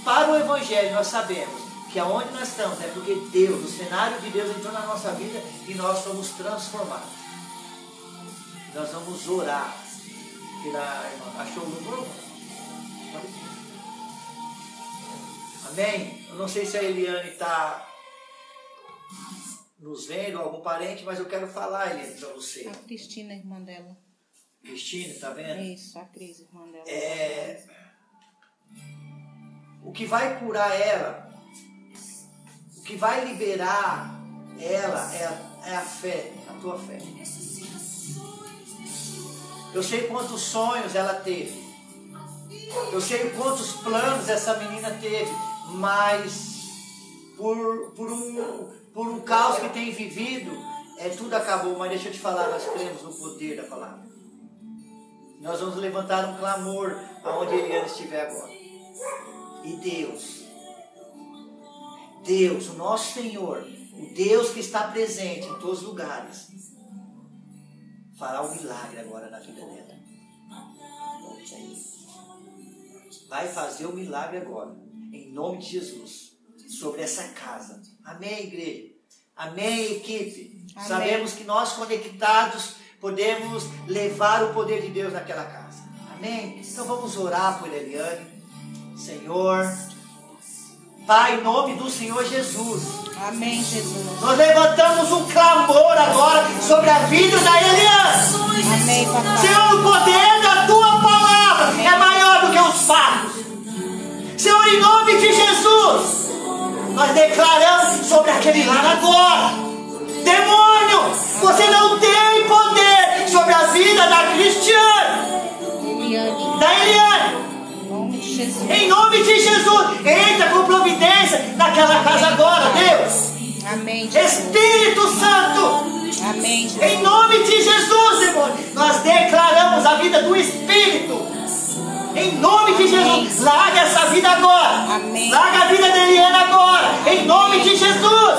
para o Evangelho, nós sabemos que aonde nós estamos é porque Deus, o cenário de Deus entrou na nossa vida e nós somos transformados. Nós vamos orar pela irmã. Achou o louvor? Amém? Eu não sei se a Eliane está nos vendo, algum parente, mas eu quero falar, Eliane, para você. A Cristina, irmã dela. Cristina, tá vendo? Isso, a Cris, irmã dela. É, o que vai curar ela, o que vai liberar ela é a, é a fé, a tua fé. Eu sei quantos sonhos ela teve. Eu sei quantos planos essa menina teve, mas por, por, um, por um caos que tem vivido, é, tudo acabou. Mas deixa eu te falar, nós cremos no poder da palavra. Nós vamos levantar um clamor aonde Eliana estiver agora. E Deus, Deus, o nosso Senhor, o Deus que está presente em todos os lugares, fará um milagre agora na vida dela. Vai fazer o um milagre agora, em nome de Jesus, sobre essa casa. Amém, igreja? Amém, equipe? Amém. Sabemos que nós conectados podemos levar o poder de Deus naquela casa. Amém? Então vamos orar por Eliane. Senhor, Pai, em nome do Senhor Jesus. Amém, Jesus. Nós levantamos um clamor agora sobre a vida da Eliane. Amém, papai. Senhor, o poder da tua palavra é maior do que os fatos. Senhor, em nome de Jesus, nós declaramos sobre aquele lar agora. Demônio, você não tem poder sobre a vida da Cristiane, da Eliane. Em nome de Jesus. Em nome de Jesus, entra com providência naquela casa agora, Deus. Amém. Espírito Santo, Amém, Jesus. Em nome de Jesus, demônio, nós declaramos a vida do Espírito. Em nome de Jesus, larga essa vida agora. Amém. Larga a vida da Eliana agora. Em nome de Jesus.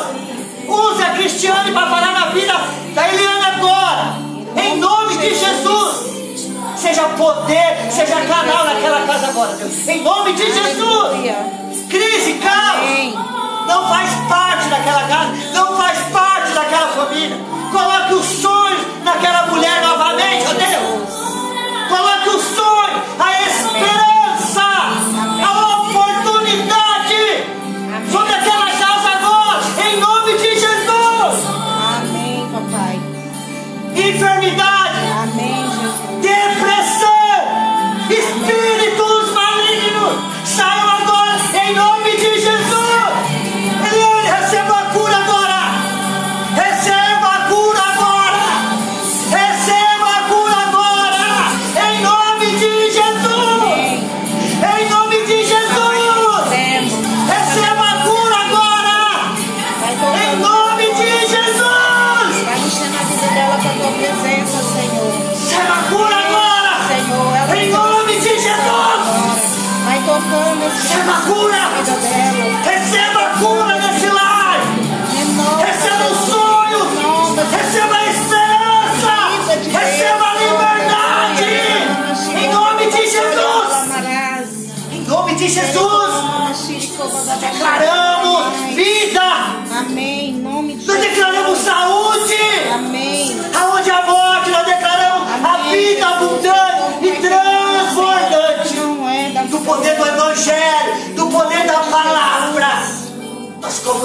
Poder, seja canal naquela casa agora, Deus. Em nome de Jesus. Crise, caos. Não faz parte daquela casa, não faz parte daquela família. Coloque os sonhos naquela mulher novamente, ó Deus. Coloque o sonho, a esperança, a oportunidade sobre aquela casa agora, em nome de Jesus. Amém, papai. Enfermidade,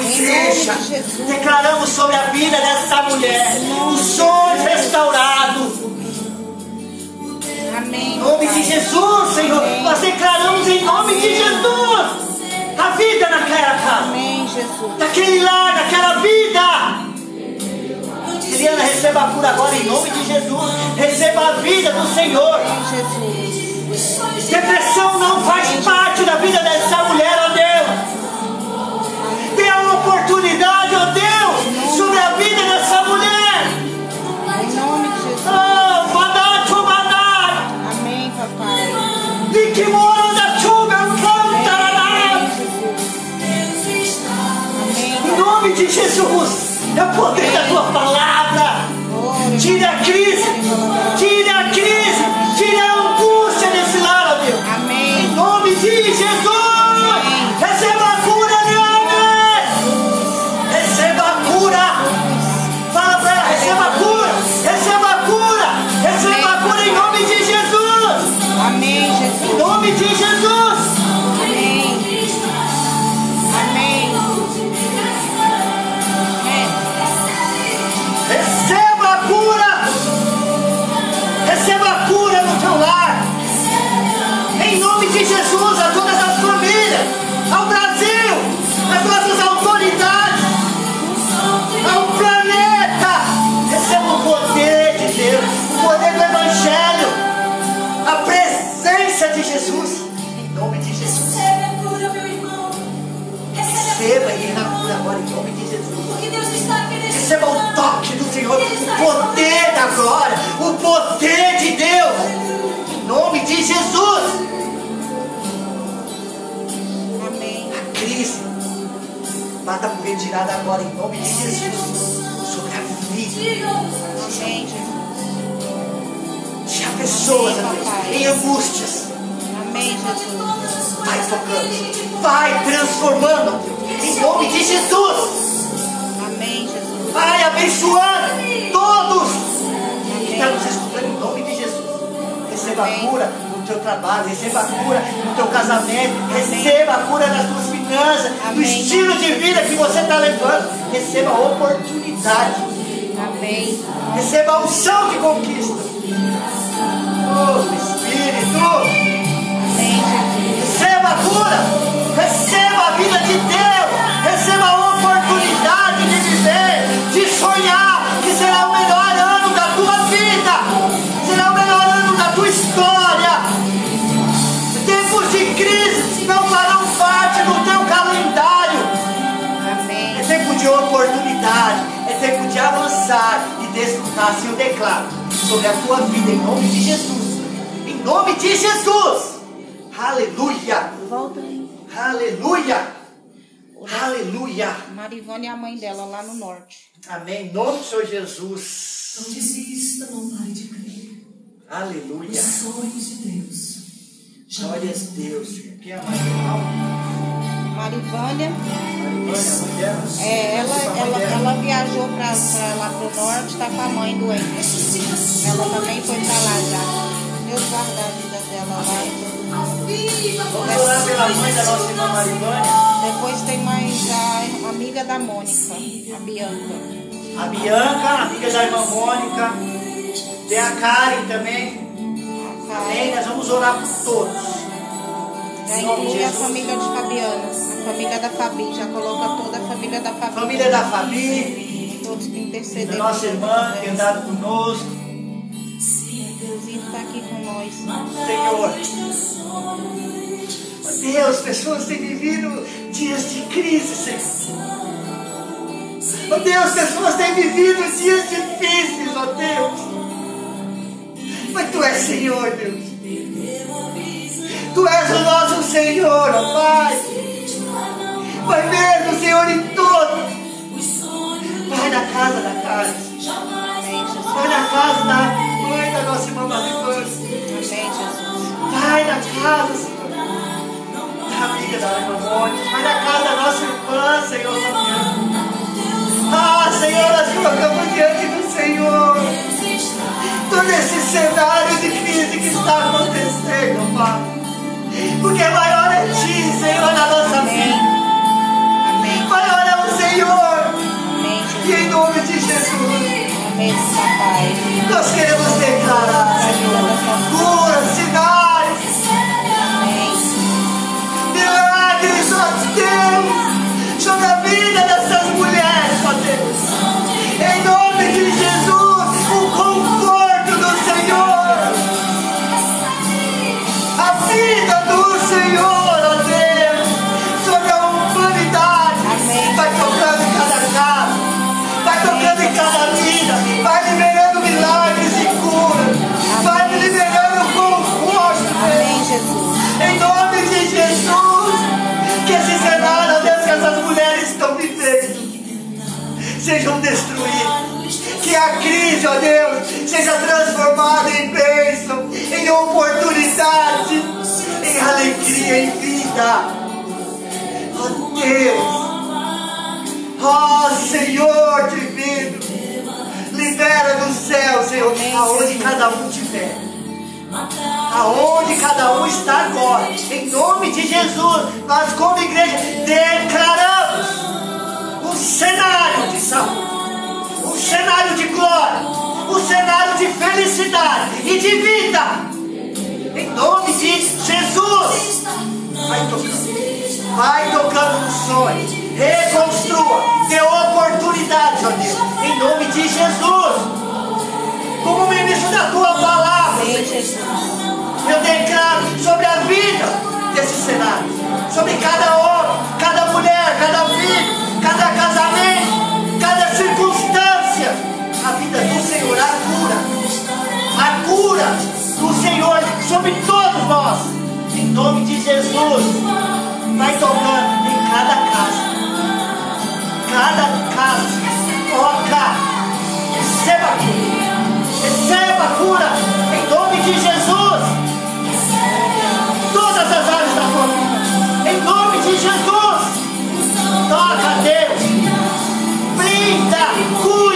igreja, declaramos sobre a vida dessa mulher os sonhos restaurados. Amém. Em nome de Jesus, Senhor, nós declaramos em nome de Jesus a vida naquela casa, Amém, Jesus. naquele lar, naquela vida. Eliana, receba a cura agora em nome de Jesus. Receba a vida do Senhor. Depressão não faz parte da vida dessa mulher, por retirada agora, em nome de Jesus, sobre a vida. Jesus. Tinha pessoas, em angústias, Amém, Jesus. vai tocando, vai transformando, em nome de Jesus. Amém, Jesus. abençoando todos que estão nos escutando em nome de Jesus. Receba a cura no teu trabalho, receba a cura no teu casamento, receba a cura nas tuas finanças, Amém. estilo de vida que você está levando. Receba a oportunidade, Amém. receba a unção de conquista. Oh, Espírito. Amém, Jesus. Receba a cura, de avançar e desfrutar, assim eu declaro, sobre a tua vida, em nome de Jesus. Em nome de Jesus. Aleluia. Volta aí. Aleluia! Aleluia! Marivane é a mãe dela lá no norte. Amém. Em nome do Senhor Jesus. Não desista, não pare de crer. Aleluia. Os sonhos de Deus. Glória a Deus. Quem é a mãe dela? Marivânia, Marivânia, é, ela, ela, ela viajou pra lá pro norte, tá com a mãe doente. Ela também foi pra lá já. Deus guarda a vida dela lá. Vamos orar pela mãe da nossa irmã Marivânia. Depois tem mais a amiga da Mônica, a Bianca. A Bianca, amiga da irmã Mônica. Tem a Karen também. Amém. Karen, Nós vamos orar por todos. Inclui a família de Fabiana, a família da Fabi, já coloca toda a família da Fabi. Família da Fabi, Todos que intercederam. nossa irmã que tem andado conosco. Inclusive está aqui com nós. Senhor. Ó Deus, pessoas têm vivido dias de crise, Senhor. Ó Deus, pessoas têm vivido dias difíceis, ó Deus. Mas Tu és Senhor, Deus. Tu és o nosso Senhor, ó Pai. Vai mesmo, Senhor, em todos. Vai na casa da casa. Vai na casa da mãe da nossa irmã Jesus. Vai na casa, Senhor. Da amiga da irmã Mônica. Vai na casa da nossa irmã, Senhor. Ah, Senhor, nós colocamos diante do Senhor todo esse cenário de crise que está acontecendo, Pai. Porque maior é Ti, Senhor, na nossa vida. Amém. Maior é o Senhor. Amém, E em nome de Jesus, Amém, nós queremos declarar, Senhor, cura, sinais, milagres, ó Deus, sobre a vida dessas mulheres, ó Deus. Em nome sejam destruídos. Que a crise, ó Deus, seja transformada em bênção, em oportunidade, em alegria, em vida. Ó Deus, ó Senhor divino, libera do céu, Senhor, aonde cada um estiver aonde cada um está agora. Em nome de Jesus, nós como igreja declaramos cenário de saúde, um cenário de glória, um cenário de felicidade e de vida. Em nome de Jesus, vai tocando, vai tocando no sonho, reconstrua, dê oportunidade, ó Deus, em nome de Jesus. Como ministro da tua palavra. Eu declaro sobre a vida desse cenário, sobre cada homem, cada mulher, cada filho, cada casamento, cada circunstância, a vida do Senhor, a cura, a cura do Senhor sobre todos nós, em nome de Jesus, vai tocando em cada casa, cada casa, toca, receba a cura, receba a cura, em nome de Jesus. Todas as áreas da tua vida. Em nome de Jesus, toca Deus, brinda, cuida,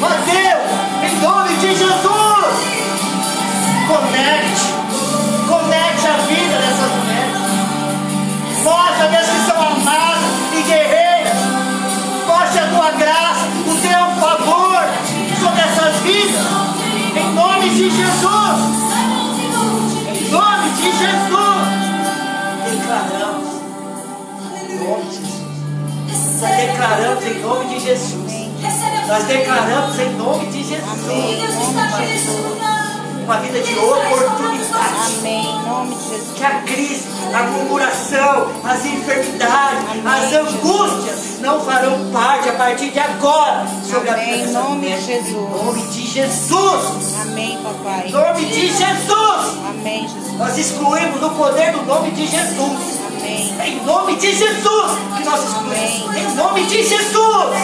Ó Deus, em nome de Jesus. Conecte, conecte a vida dessas mulheres. Mostra, Deus, que são amadas e guerreiras. Mostre a tua graça, o teu favor sobre essas vidas. Em nome de Jesus. Jesus. Nós declaramos em nome de Jesus. Nós declaramos em nome de Jesus. Uma vida de oportunidade. Amém. Em nome de Jesus. Que a crise, a murmuração, as enfermidades, as angústias não farão parte a partir de agora sobre a vida Em nome de Jesus. Em nome de Jesus. Amém, papai. Em nome de Jesus. Amém, Jesus. Nós excluímos no poder do nome de Jesus. Em nome de Jesus que nós excluímos. Em nome de Jesus.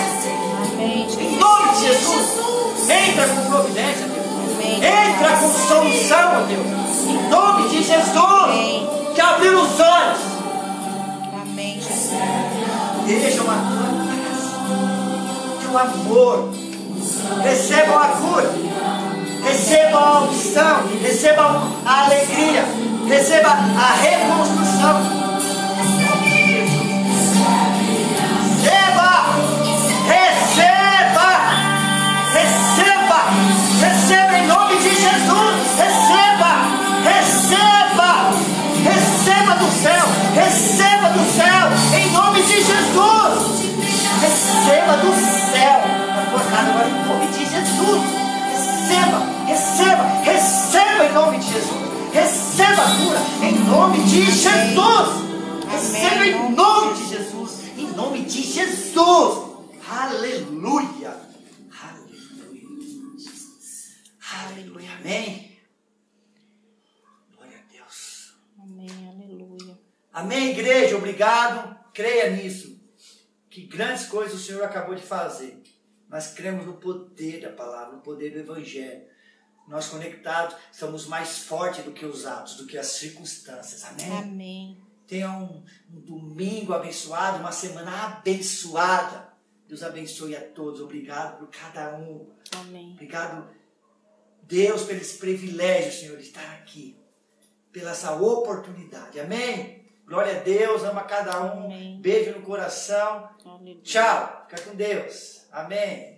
Em nome de Jesus. Entra com providência, Deus. Entra com solução, Deus. Em nome de Jesus. Que abriu os olhos. Amém. Vejam a graça. Que o amor. Recebam a cura. Recebam a unção. Recebam a alegria. Receba a reconstrução. Receba do céu! Na tua casa agora em nome de Jesus! Receba! Receba! Receba em nome de Jesus! Receba a cura em nome de Jesus! Receba em nome de Jesus! Em nome de Jesus! Aleluia! Aleluia! Aleluia! Amém! Glória a Deus! Amém, aleluia. Amém, igreja, obrigado. Creia nisso. Que grandes coisas o Senhor acabou de fazer. Nós cremos no poder da palavra, no poder do Evangelho. Nós conectados somos mais fortes do que os atos, do que as circunstâncias. Amém? Amém. Tenha um, um domingo abençoado, uma semana abençoada. Deus abençoe a todos. Obrigado por cada um. Amém. Obrigado, Deus, pelo esse privilégio, Senhor, de estar aqui. Pela essa oportunidade. Amém? Glória a Deus, ama cada um. Amém. Beijo no coração. Aleluia. Tchau. Fica com Deus. Amém.